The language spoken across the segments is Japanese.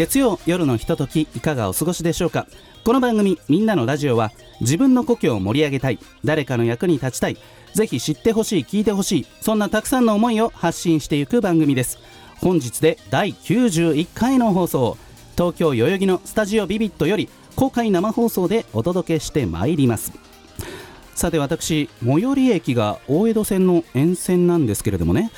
月曜夜のひとときいかがお過ごしでしょうか？この番組「みんなのラジオは」自分の故郷を盛り上げたい誰かの役に立ちたいぜひ知ってほしい聞いてほしいそんなたくさんの思いを発信していく番組です。本日で第91回の放送東京代々木のスタジオビビットより公開生放送でお届けしてまいります。さて私最寄り駅が大江戸線の沿線なんですけれどもね。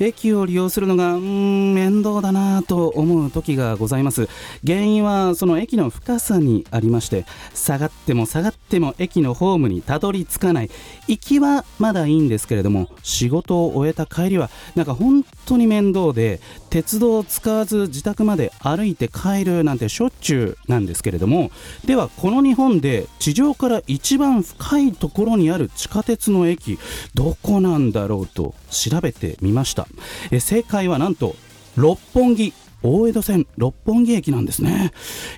駅を利用するのが面倒だなと思う時がございます。原因はその駅の深さにありまして下がっても下がっても駅のホームにたどり着かない。行きはまだいいんですけれども仕事を終えた帰りはなんか本当に面倒で鉄道を使わず自宅まで歩いて帰るなんてしょっちゅうなんですけれども。ではこの日本で地上から一番深いところにある地下鉄の駅どこなんだろうと調べてみました。え正解はなんと六本木。大江戸線六本木駅なんですね。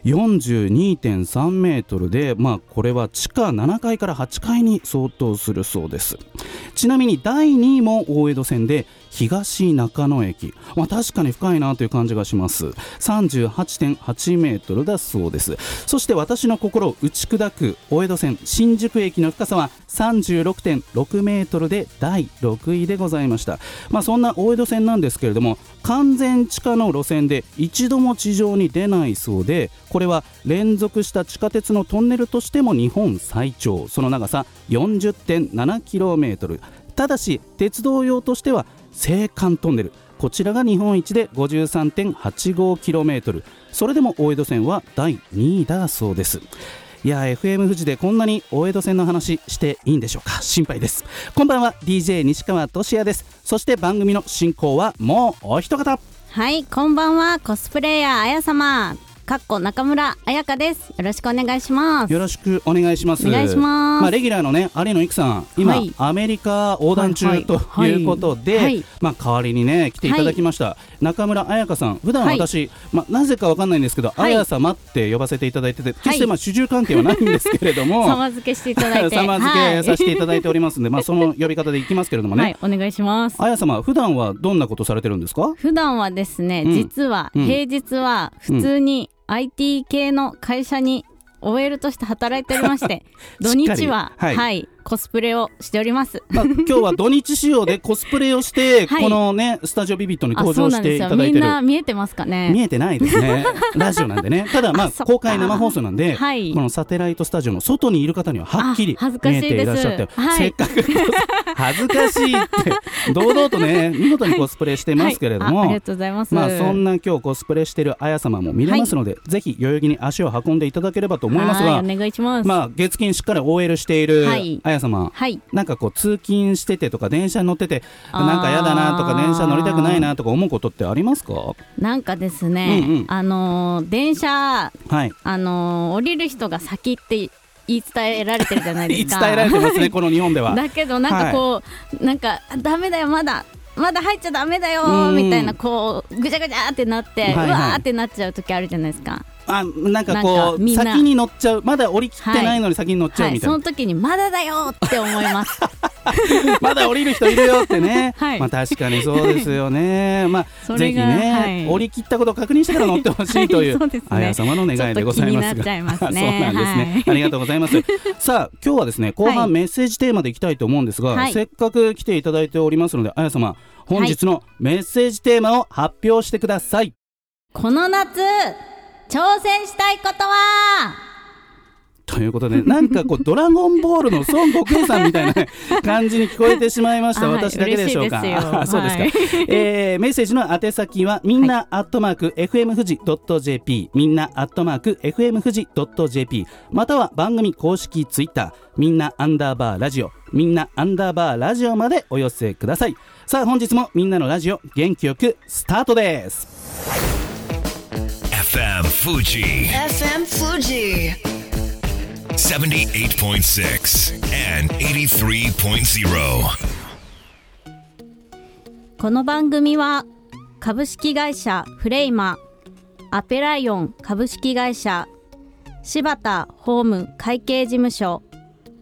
42.3メートルでまあこれは地下7階から8階に相当するそうです。ちなみに第2位も大江戸線で東中野駅、まあ、確かに深いなという感じがします。38.8メートルだそうです。そして私の心を打ち砕く大江戸線新宿駅の深さは36.6メートルで第6位でございました。まあそんな大江戸線なんですけれども完全地下の路線で一度も地上に出ないそうでこれは連続した地下鉄のトンネルとしても日本最長。その長さ 40.7km ただし鉄道用としては青函トンネル。こちらが日本一で 53.85km それでも大江戸線は第2位だそうです。いや FM 富士でこんなに大江戸線の話していいんでしょうか？心配です。こんばんは DJ 西川俊也です。そして番組の進行はもうお一方。はい、こんばんは。コスプレイヤーあや様。かっこ中村彩香です。よろしくお願いします。よろしくお願いします。お願いしますあ、レギュラーのね、有野育さん、今、はいアメリカ横断中、はいとはいいうことで、はいまあ代わりにね来ていただきました、中村彩香さん。普段はい私、まあなぜかわかんないんですけど、はい彩様って呼ばせていただいてて、決してまあ主従関係はないんですけれども。様付けしていただいて。様付けさせていただいておりますんで、まあその呼び方でいきますけれどもはい、ね。はい、お願いします。彩様、普段はどんなことされてるんですか？普段はですね、うん実はうん平日は普通に IT 系の会社に OL として働いておりまして、土日は、ははいい、コスプレをしております。まあ今日は土日仕様でコスプレをして、はいこのねスタジオビビットにあ、登場していそうなんですよ。ただいてんな見えてますかね？見えてないですね。ラジオなんでね。ただまああ そっか公開生放送なんで、はいこのサテライトスタジオの外にいる方にははっきりあ恥ずかしいです見えていらっしゃって、はいせっかく恥ずかしいって堂々とね 見事にコスプレしてますけれども、はいあありがとうございます。まあそんな今日コスプレしてるあや様も見れますので、ぜひ代々木に足を運んでいただければと思いますが、はいお願いします。まあ月金しっかり OL しているはいあや様、はい。なんかこう通勤しててとか電車に乗っててなんかやだなとか電車乗りたくないなとか思うことってありますか？なんかですね、うんうん。あのー電車、はい。あのー降りる人が先って言い伝えられてるじゃないですか。伝えられてますねこの日本では。だけどなんかこう、なんかあダメだよまだまだ入っちゃダメだようん。みたいなこうぐちゃぐちゃってなって、はいはい。うわーってなっちゃう時あるじゃないですか。あなんかこう先に乗っちゃう。まだ降りきってないのに先に乗っちゃうはい、みたい。な、その時にまだだよって思います。まだ降りる人いるよってね、はい。まあ確かにそうですよね。まそあぜひね、はい。降り切ったことを確認してから乗ってほしいという,、はいそうですね。あや様の願いでございますが。そうなんですね、はい。ありがとうございます。さあ今日はですね後は半い。メッセージテーマでいきたいと思うんですが、はい。せっかく来ていただいておりますのであや様本日のメッセージテーマを発表してください。この夏挑戦したいことは？ということで、なんかこう、ドラゴンボールの孫悟空さんみたいなね 感じに聞こえてしまいました。はい私だけでしょうか？そうですか。はいえーメッセージの宛先は、みんなアットマーク、FM 富士 .jp、みんなアットマーク、FM 富士 .jp、または番組公式ツイッター、みんなアンダーバーラジオ、みんなアンダーバーラジオまでお寄せください。さあ、本日もみんなのラジオ、元気よくスタートです。FM Fuji FM Fuji. 78.6 and 83.0. この番組は株式会社フレイマアペライオン株式会社柴田ホーム会計事務所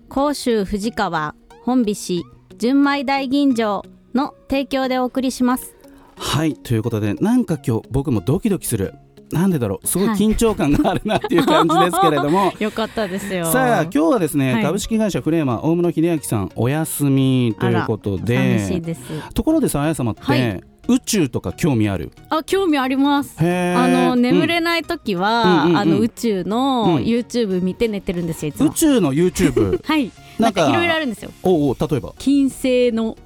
甲州藤川本菱純米大吟醸の提供でお送りしますはいということでなんか今日僕もドキドキするなんでだろう。すごい緊張感があるなっていう感じですけれども、よかったですよ。さあ今日はですね、はい。株式会社フレーマー大室秀明さんお休みということ寂しいでところでさあや様って、はい。宇宙とか興味ある？あ興味あります。あの眠うん。れない時は、うんあの宇宙のうん。YouTube 見て寝てるんですよいつも。宇宙の YouTube はい。なんんかいろいろあるんですよ。おうおう例えば？金星の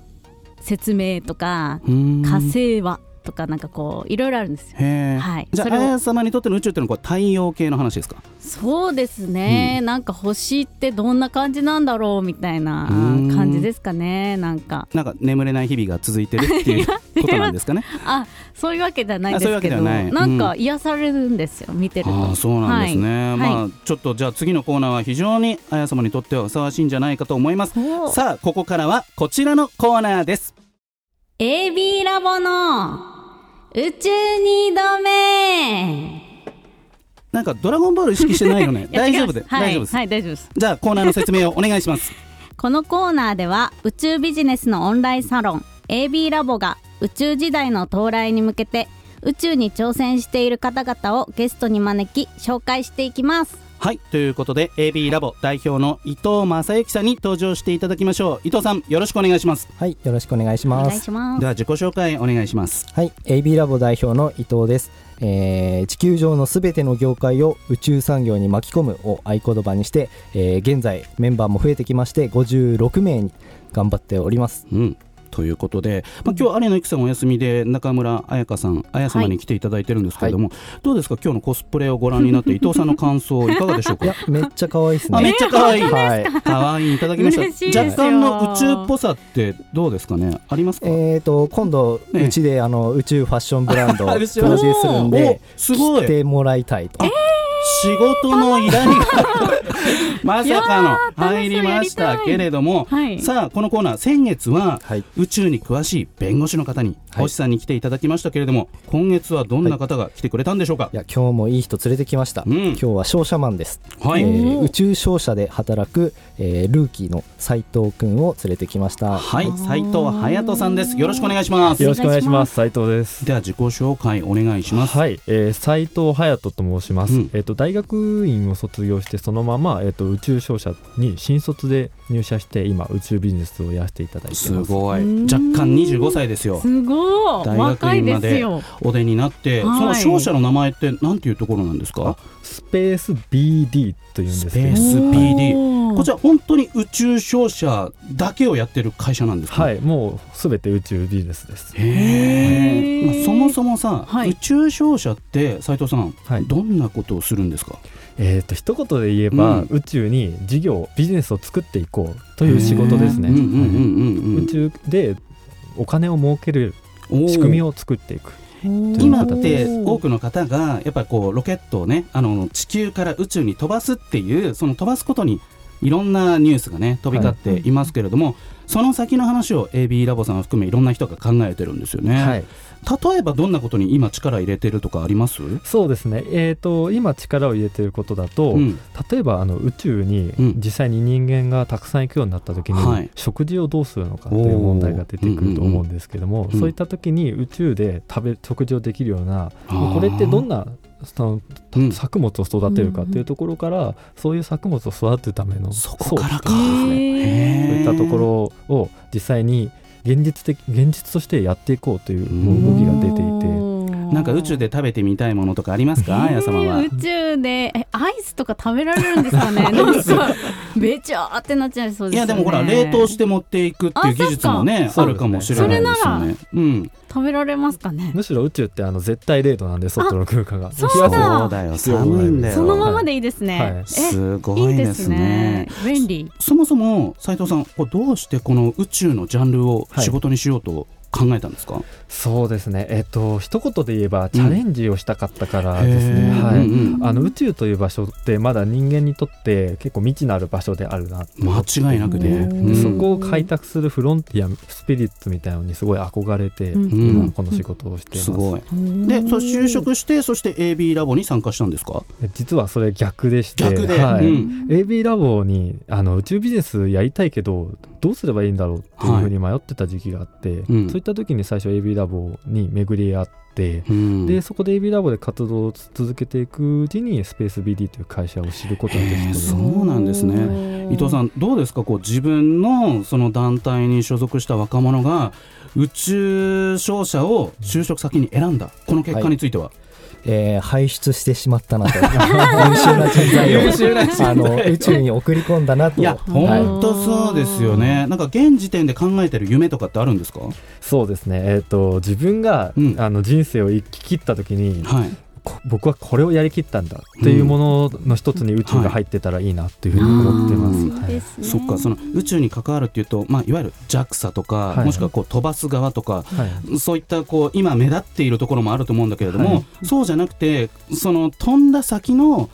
説明とか火星はとかなんかこういろいろあるんですよ。はい。じゃああや様にとっての宇宙っていうのはこう太陽系の話ですか？そうですね、なんか星ってどんな感じなんだろうみたいなうん。感じですかね。なんか。なんか眠れない日々が続いてるっていうことなんですかね？あそういうわけではないんあそういうわけですけどではない。なんか癒されるんですよ見てると。ああそうなんですね、はい。まあちょっとじゃあ次のコーナーは非常にあや様にとってはふさわしいんじゃないかと思います。おさあここからはこちらのコーナーです。AB ラボの宇宙に度目。なんかドラゴンボール意識してないよね？や大丈夫で、ってきます大丈夫です、はい、はい、大丈夫です。じゃあコーナーの説明をお願いします。このコーナーでは宇宙ビジネスのオンラインサロン AB ラボが宇宙時代の到来に向けて宇宙に挑戦している方々をゲストに招き紹介していきますはいということで AB ラボ代表の伊藤正幸さんに登場していただきましょう伊藤さんよろしくお願いしますはい、よろしくお願いしおます。願いしますでは自己紹介お願いしますはい、AB ラボ代表の伊藤です。えー地球上のすべての業界を宇宙産業に巻き込むを合言葉にして、えー現在メンバーも増えてきまして56名に頑張っております。うんということで、まあ、今日有野由紀さんお休みで中村彩香さん綾様に来ていただいてるんですけれども、どうですか？今日のコスプレをご覧になって伊藤さんの感想 いかがでしょうか？いや、めっちゃ可愛いですね。あめっちゃ可愛い。はい。可愛い。い。ただきま嬉したですよ。若干の宇宙っぽさってどうですかね？ありますか、えーと今度ええ。うちであの宇宙ファッションブランドを プロデ宇宙ュースするんでおすごい。着てもらいたいと。仕事の依頼が まさかの入りましたけれども、はいさあこのコーナー先月ははい。宇宙に詳しい弁護士の方にはい星さんに来ていただきましたけれども、今月はどんな方が来てくれたんでしょうか？い、や今日もいい人連れてきました。うん今日は商社マンです。はい、えー宇宙商社で働く、えールーキーの斉藤くんを連れてきました。はい、斉藤隼人さんです。よろしくお願いします。よろしくお願いします。斉藤です。では自己紹介お願いします。はい、えー、斉藤隼人と申します。うんえっ、と大学院を卒業してそのままえっ、と宇宙商社に新卒で入社して今宇宙ビジネスをやらせていただいてすます。ごい。うん若干25歳ですよ。すごい大学院までお出になって、はいその商社の名前ってなんていうところなんですか？スペース BD というんですけどスペース BD こちら本当に宇宙商社だけをやってる会社なんですか？。はいい、もうすべて宇宙ビジネスです。へえ。まあそもそもさ、はい宇宙商社って斉藤さん、はいどんなことをするんですか？えっ、と一言で言えば、うん宇宙に事業ビジネスを作っていこうという仕事ですね。うんうんうんうんうん。宇宙でお金を儲ける仕組みを作っていく。今って多くの方がやっぱりこうロケットをねあの地球から宇宙に飛ばすっていうその飛ばすことにいろんなニュースがね飛び交っていますけれども、その先の話を AB ラボさんを含めいろんな人が考えてるんですよね、はい、例えばどんなことに今力入れてるとかあります、そうですね。えっ、と今力を入れていることだと、うん。例えばあの宇宙にうん。実際に人間がたくさん行くようになった時に、はい。食事をどうするのかという問題が出てくると思うんですけども、んうん。そういった時に宇宙で食べ食事をできるようなあー。これってどんなそのうん。作物を育てるかっていうところから、そういう作物を育てるためのそこからか。ですねそういったところを実際に現実的現実としてやっていこうという動きが出ていて。なんか宇宙で食べてみたいものとかありますか、あや様は。宇宙でえアイスとか食べられるんですかね？なんかべちゃーってなっちゃいそうですよね。いやでもほら冷凍して持っていくっていう技術もねああるかもしれないですよね。うん、食べられますかね？むしろ宇宙ってあの絶対0度なんで外の空間が。そうそうだだよ寒いんだよ。そのままでいいですね、はい。えすごいですいいですね。ね。便利。そもそも斉藤さんこれどうしてこの宇宙のジャンルを仕事にしようと考えたんですか？そうですね。えっ、と一言で言えばチャレンジをしたかったからですね、へー。はい、うんうんあの宇宙という場所ってまだ人間にとって結構未知のある場所であるな間違いなくね、そこを開拓するフロンティアスピリッツみたいなのにすごい憧れて、うん。今この仕事をしています,、すごい。でそう就職してそして AB ラボに参加したんですか？実はそれ逆でして。逆で、はい。うん。AB ラボにあの宇宙ビジネスやりたいけどどうすればいいんだろうっていうふうに迷ってた時期があって、うん。そういった時に最初 AB ラボに巡り合って、うん。でそこで AB ラボで活動を続けていくうちにスペース BD という会社を知ることができて、そうなんですね。伊藤さんどうですか？こう自分のその団体に所属した若者が宇宙商社を就職先に選んだ。この結果については、えー輩出してしまったなと。優秀な人材を優秀な人材。あの宇宙に送り込んだなと。いやはい。本当そうですよね。なんか現時点で考えてる夢とかってあるんですか？そうですね、えー、と自分が、うん。あの人生を生き切った時にはい。こ僕はこれをやりきったんだっていうものの一つに宇宙が入ってたらいいなっていうふうに思ってます。うん。はい。そっかその宇宙に関わるっていうと、まあ、いわゆる JAXA とか、はいもしくはこう飛ばす側とかはい。そういったこう今目立っているところもあると思うんだけれども、はい。そうじゃなくてその飛んだ先の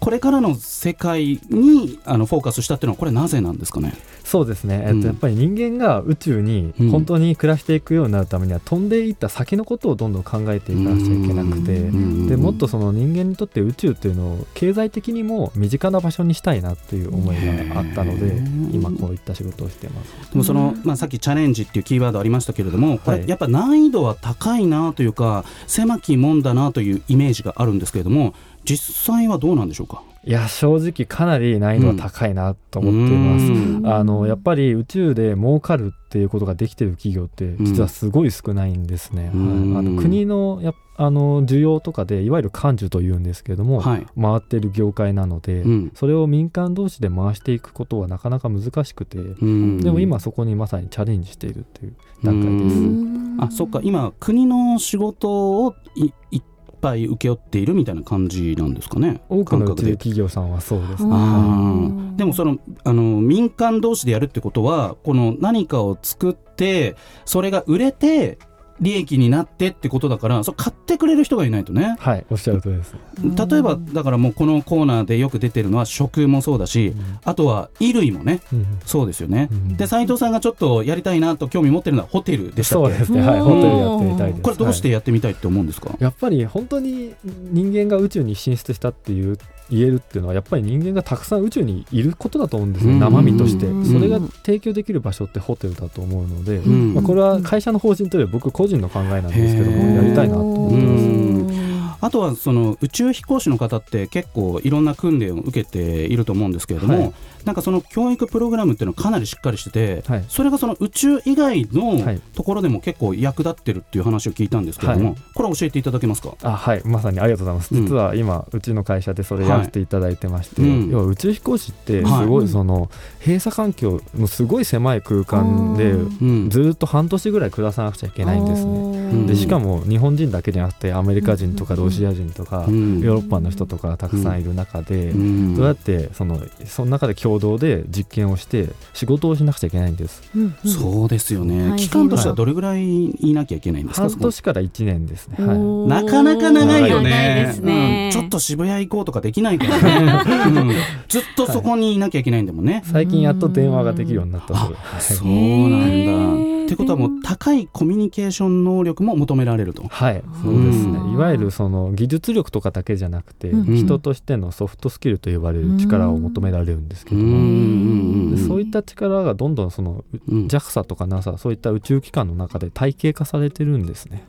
これからの世界にあのフォーカスしたっていうのはこれなぜなんですかね？そうですね、えっうん。と、やっぱり人間が宇宙にうん本当に暮らしていくようになるためには、飛んでいった先のことをどんどん考えていかなくちゃいけなくて、うんでもっとその人間にとって宇宙っていうのを経済的にも身近な場所にしたいなっていう思いがあったので今こういった仕事をしてます。でもその、まあ、さっきチャレンジっていうキーワードありましたけれどもこれはい。やっぱ難易度は高いなというか狭きもんだなというイメージがあるんですけれども実際はどうなんでしょうか？いや正直かなり難易度は高いなと思っています。うん。あのやっぱり宇宙で儲かるっていうことができてる企業って実はすごい少ないんですね。うん。はい、あの国のやっあの需要とかでいわゆる幹事というんですけれども、はい。回ってる業界なので、うん。それを民間同士で回していくことはなかなか難しくて、うん。でも今そこにまさにチャレンジしているっていう段階です。うん。あそっか。今国の仕事をいいっぱい請け負っているみたいな感じなんですかね。多くの宇宙感覚で。企業さんはそうですね。でもそのあの民間同士でやるってことはこの何かを作ってそれが売れて利益になってってことだからそう買ってくれる人がいないとね。はい、おっしゃるとりです。例えばだからもうこのコーナーでよく出てるのは食もそうだしあとは衣類もねうん。そうですよね。うん。で斉藤さんがちょっとやりたいなと興味持ってるのはホテルでしたっけ？そうですね。はい、うん。ホテルやってみたいです。これどうしてはいやってみたいって思うんですか、やっぱり本当に人間が宇宙に進出したっていう言えるっていうのはやっぱり人間がたくさん宇宙にいることだと思うんですね、うん。生身として。うん。それが提供できる場所ってホテルだと思うので、ん。まあ、これは会社の方針というより僕個人の考えなんですけどもやりたいなと思ってます。うん。あとはその宇宙飛行士の方って結構いろんな訓練を受けていると思うんですけれども、はいなんかその教育プログラムっていうのはかなりしっかりしてて、はい。それがその宇宙以外のはい。ところでも結構役立ってるっていう話を聞いたんですけれども、はい。これ教えていただけますか？あはい。まさにありがとうございます、うん。実は今うちの会社でそれやらせていただいてまして、はい。うん。要は宇宙飛行士ってすはいごいその閉鎖環境のすごい狭い空間でうん。ずっと半年ぐらい暮らさなくちゃいけないんですね。うん。でしかも日本人だけじゃなくてアメリカ人とかロシア人とかうん。ヨーロッパの人とかたくさんいる中でうん。どうやってそのその中で共同で実験をして仕事をしなくちゃいけないんです。そうですよね、はい。期間としてはどれぐらいいなきゃいけないんですか、半年から1年ですね、はい、なかなか長いよね。長いですね。うん。ちょっと渋谷行こうとかできないからね、うん。ずっとそこにいなきゃいけないんだもんね、最近やっと電話ができるようになったそうで。あすそうなんだ。ってことはもう高いコミュニケーション能力も求められると。はい、そうですね。うん。いわゆるその技術力とかだけじゃなくて、うん。人としてのソフトスキルと呼ばれる力を求められるんですけどうんも、うんでそういった力がどんどんそのうん。JAXA とか NASA そういった宇宙機関の中で体系化されてるんですね。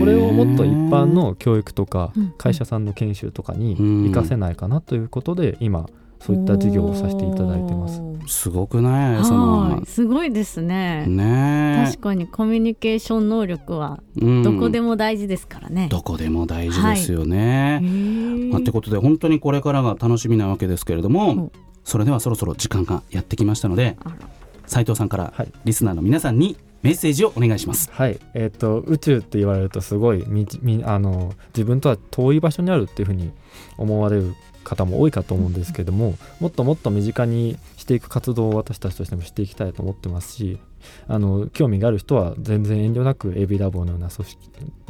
これをもっと一般の教育とかうん。会社さんの研修とかにうん活かせないかなということで今そういった事業をさせていただいてます。すごくない？そのはい、すごいですね。ね。確かにコミュニケーション能力はえ、どこでもも大事ですからね。どこでも大事ですよね。へー。まあってことで本当にこれからが楽しみなわけですけれども、う。んそれではそろそろ時間がやってきましたので斉藤さんからはいリスナーの皆さんにメッセージをお願いします。はい、えっ、と宇宙って言われるとすごいみみあの自分とは遠い場所にあるっていうふうに思われる方も多いかと思うんですけどももっともっと身近にしていく活動を私たちとしてもしていきたいと思ってますしあの興味がある人は全然遠慮なく AB ラボのような組織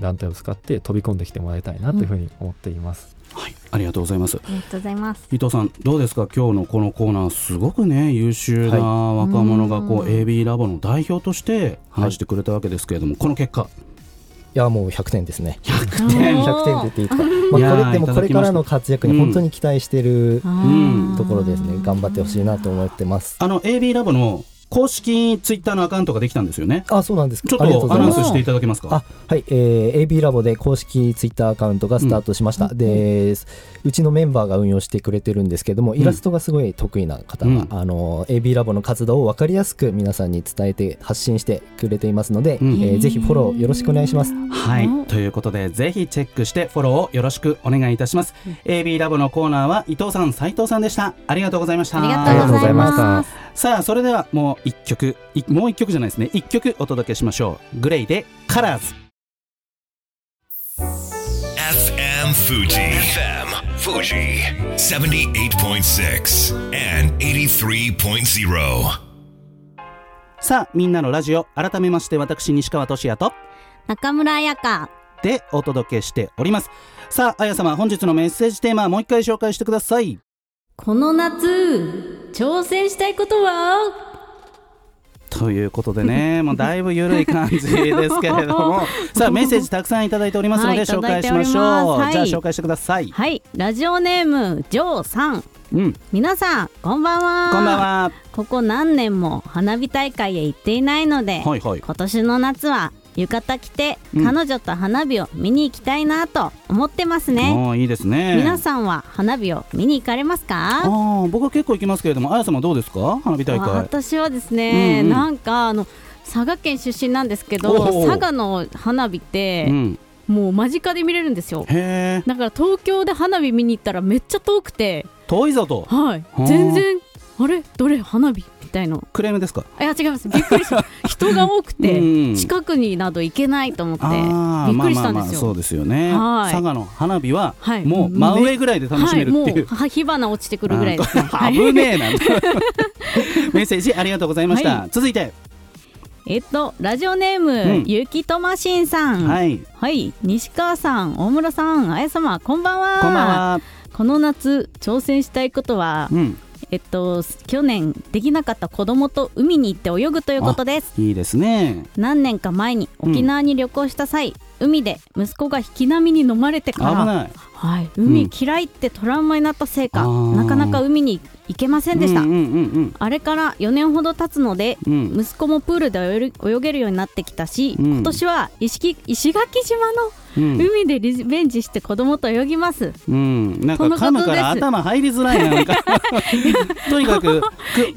団体を使って飛び込んできてもらいたいなというふうに思っています。はい、ありがとうございます。ありがとうございます。伊藤さんどうですか？今日のこのコーナーすごくね優秀な若者がこう、うん。AB ラボの代表として話してくれたわけですけれども、この結果。いやもう100点ですね。100点。100点って言っていいですか、まあ、これでもこれからの活躍に本当に期待してるんところですね。頑張ってほしいなと思ってます。あの AB ラボの公式ツイッターのアカウントができたんですよね。あそうなんですか。ちょっとアナウンスしていただけますか？あはい、えー AB ラボで公式ツイッターアカウントがスタートしました、でうちのメンバーが運用してくれてるんですけどもイラストがすごい得意な方が、うん。あの AB ラボの活動を分かりやすく皆さんに伝えて発信してくれていますので、うん。えーぜひフォローよろしくお願いします。はい。うん。ということでぜひチェックしてフォローをよろしくお願いいたします、AB ラボのコーナーは伊藤さん斉藤さんでした。ありがとうございました。ありがとうございまありがとうございす。さあそれではもう一曲いもう一曲じゃないですね一曲お届けしましょうグレイでカラーズ FM Fuji. FM Fuji. 78.6 and 83.0. さあみんなのラジオ改めまして私西川俊也と中村彩香。でお届けしておりますさああや様本日のメッセージテーマもう一回紹介してくださいこの夏、挑戦したいことは？ということでね もうだいぶ緩い感じですけれども。さあメッセージたくさんいただいておりますので、はい紹介しましょう、はい。じゃあ紹介してください。はい、ラジオネーム、ジョーさん。うん。皆さん、こんばんは。こんばんは。ここ何年も花火大会へ行っていないので、はいはい。今年の夏は浴衣着て、うん。彼女と花火を見に行きたいなと思ってますね。もういいですね。皆さんは花火を見に行かれますか？ああ僕は結構行きますけれどもあや様どうですか？花火大会。私はですね、うんうん。なんかあの佐賀県出身なんですけど佐賀の花火ってう、ん。もう間近で見れるんですよ。だから東京で花火見に行ったらめっちゃ遠くて。遠いぞと。はい。はあ全然あれ？どれ？花火みたいの。クレームですか？あいや違います。びっくりした。人が多くてうん。近くになど行けないと思ってびっくりしたんですよ、まあまあまあそうですよね。はい。佐賀の花火ははい。もう真上ぐらいで楽しめるっていう、はい、もうは火花落ちてくるぐらいです。ねあ危ねえな。メッセージありがとうございました、は続いて。えっとラジオネーム、うん。ゆきとましんさん。はい。はい、西川さん、大村さん、あや様、こんばんは。こんばんは。この夏、挑戦したいことは、うんえっと、去年できなかった子供と海に行って泳ぐということです。いいですね。何年か前に沖縄に旅行した際、海で息子が引き波に飲まれて危から、ない。はい、うん。海嫌いってトラウマになったせいか、あー。なかなか海に行けませんでした。うんうんうんあれから4年ほど経つので、うん。うん息子もプールで泳げるようになってきたし、うん。今年は石垣島のうん。海でリベンジして子供と泳ぎます。うん、なんか噛むから頭入りづらいななんか。とにかくく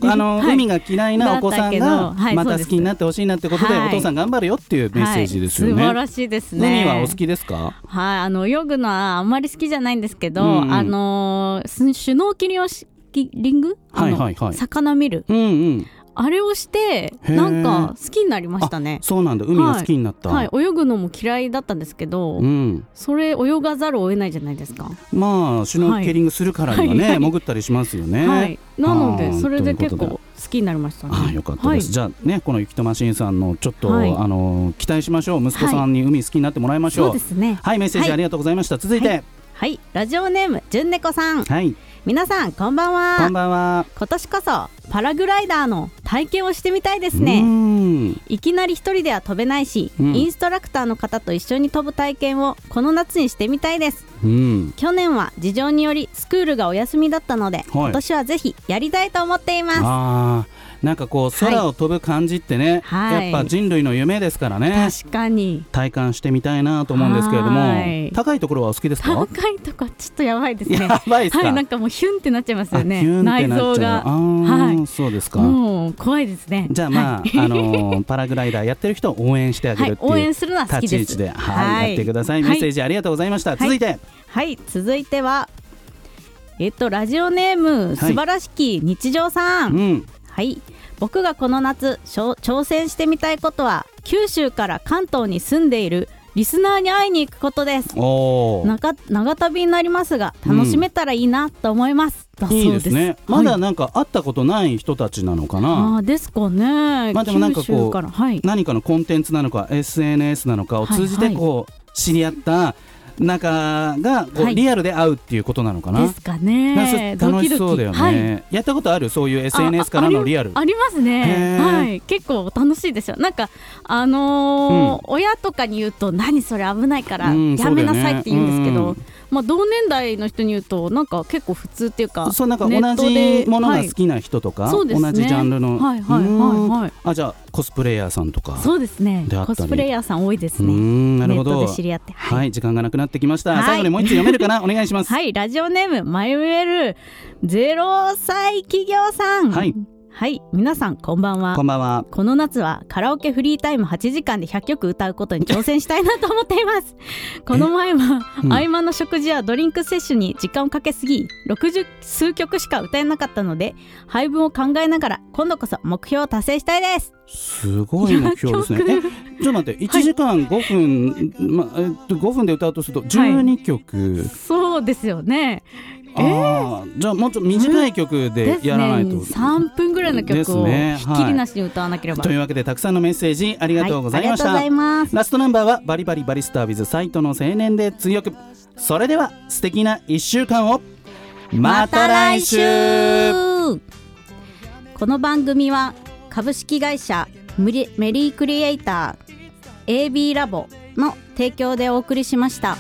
あの、はい海が嫌いなお子さんがまた好きになってほしいなってことで、はい。お父さん頑張るよっていうメッセージですよね、はい、素晴らしいですね。海はお好きですか？はい、あの泳ぐのはあんまり好きじゃないんですけど、うん。うんあのシュノーケリンをしリング、はいはいはい。魚見る？うんうんあれをしてなんか好きになりましたね。そうなんだ。海が好きになった、はい、泳ぐのも嫌いだったんですけど、うん、それ泳がざるを得ないじゃないですか。まあシュノーケリングするからにはね、はい。はい。潜ったりしますよね、はい、なのでそれで結構好きになりましたね。ああよかったです、はい。じゃあねこの雪とマシンさんのちょっと、はい。あの期待しましょう。息子さんに海好きになってもらいましょう、そうですね。はいメッセージはい。ありがとうございました、続いて。はい、はい、ラジオネームじゅんねこさん、皆さんこんばんは。こんばんは。今年こそパラグライダーの体験をしてみたいですね。ん。いきなり一人では飛べないし、うん。インストラクターの方と一緒に飛ぶ体験をこの夏にしてみたいです。うん。去年は事情によりスクールがお休みだったので、今年はぜひやりたいと思っていますなんかこう空を飛ぶ感じってね、はい。やっぱ人類の夢ですからね。確かに。体感してみたいなと思うんですけれどもはい。高いところはお好きですか？高いとこちょっとやばいですね。やばいですか、はいなんかもうヒュンってなっちゃいますよね。あヒュンって内なっちゃう。臓が。はい。そうですか、もう怖いですね。じゃあまあ、はい。あのーパラグライダーやってる人を応援してあげはいるっていう、応援するのは好きです。立ち位置で、はいやってください、メッセージありがとうございました、はい。続いて。はい。続いてはえっとラジオネーム、素晴らしき日常さん、うんはい。僕がこの夏挑戦してみたいことは九州から関東に住んでいるリスナーに会いに行くことです。おお長長旅になりますが楽しめたらいいなと思います、ういいですね。まはい。だなんか会ったことない人たちなのかな、あーですかね。まあでもなんかこうはい。何かのコンテンツなのか SNS なのかを通じてはいはい。こう知り合った仲がこうはい。リアルで会うっていうことなのかな、ですかなんかね。それ楽しそうだよね、はい。やったことある？そういう SNS からのリアル。あありますへね。ー。はい。結構楽しいですよ。なんかあのー親とかに言うと何それ危ないからうんやめなさいって言うんですけど、そうだよねまあ同年代の人に言うとなんか結構普通っていうか、そうなんか同じものがはい好きな人とか、そうですね。同じジャンルの、はいはいはいうん。はいあじゃあコスプレイヤーさんとか。そうですね。コスプレイヤーさん多いですうね。んなるほネットどで知り合って。はい、時間がなくなってきました、はい。最後にもう一つ読めるかな？お願いします。はい、ラジオネーム、マイウェル、ゼロ歳企業さん。はい。はい、皆さん、こんばんはこ。んばんはこの夏はカラオケフリータイム8時間で100曲歌うことに挑戦したいなと思っています。この前は、うん合間の食事やドリンク摂取に時間をかけすぎ、60数曲しか歌えなかったので、配分を考えながら、今度こそ目標を達成したいです。すごい目標ですねえ？ちょっと待って1時間5分、まえっと、5分で歌うとすると12曲、そうですよね。ああじゃあもうちょっと短い曲でやらないと、ね。3分ぐらいのです曲をねひっきりなしに歌わなければ。というわけでたくさんのメッセージありがとうございました。ラストナンバーはバリバリバリスター with サイトの青年で強くそれでは素敵な1週間を。また来週。この番組は株式会社メリークリエイター AB ラボの提供でお送りしました。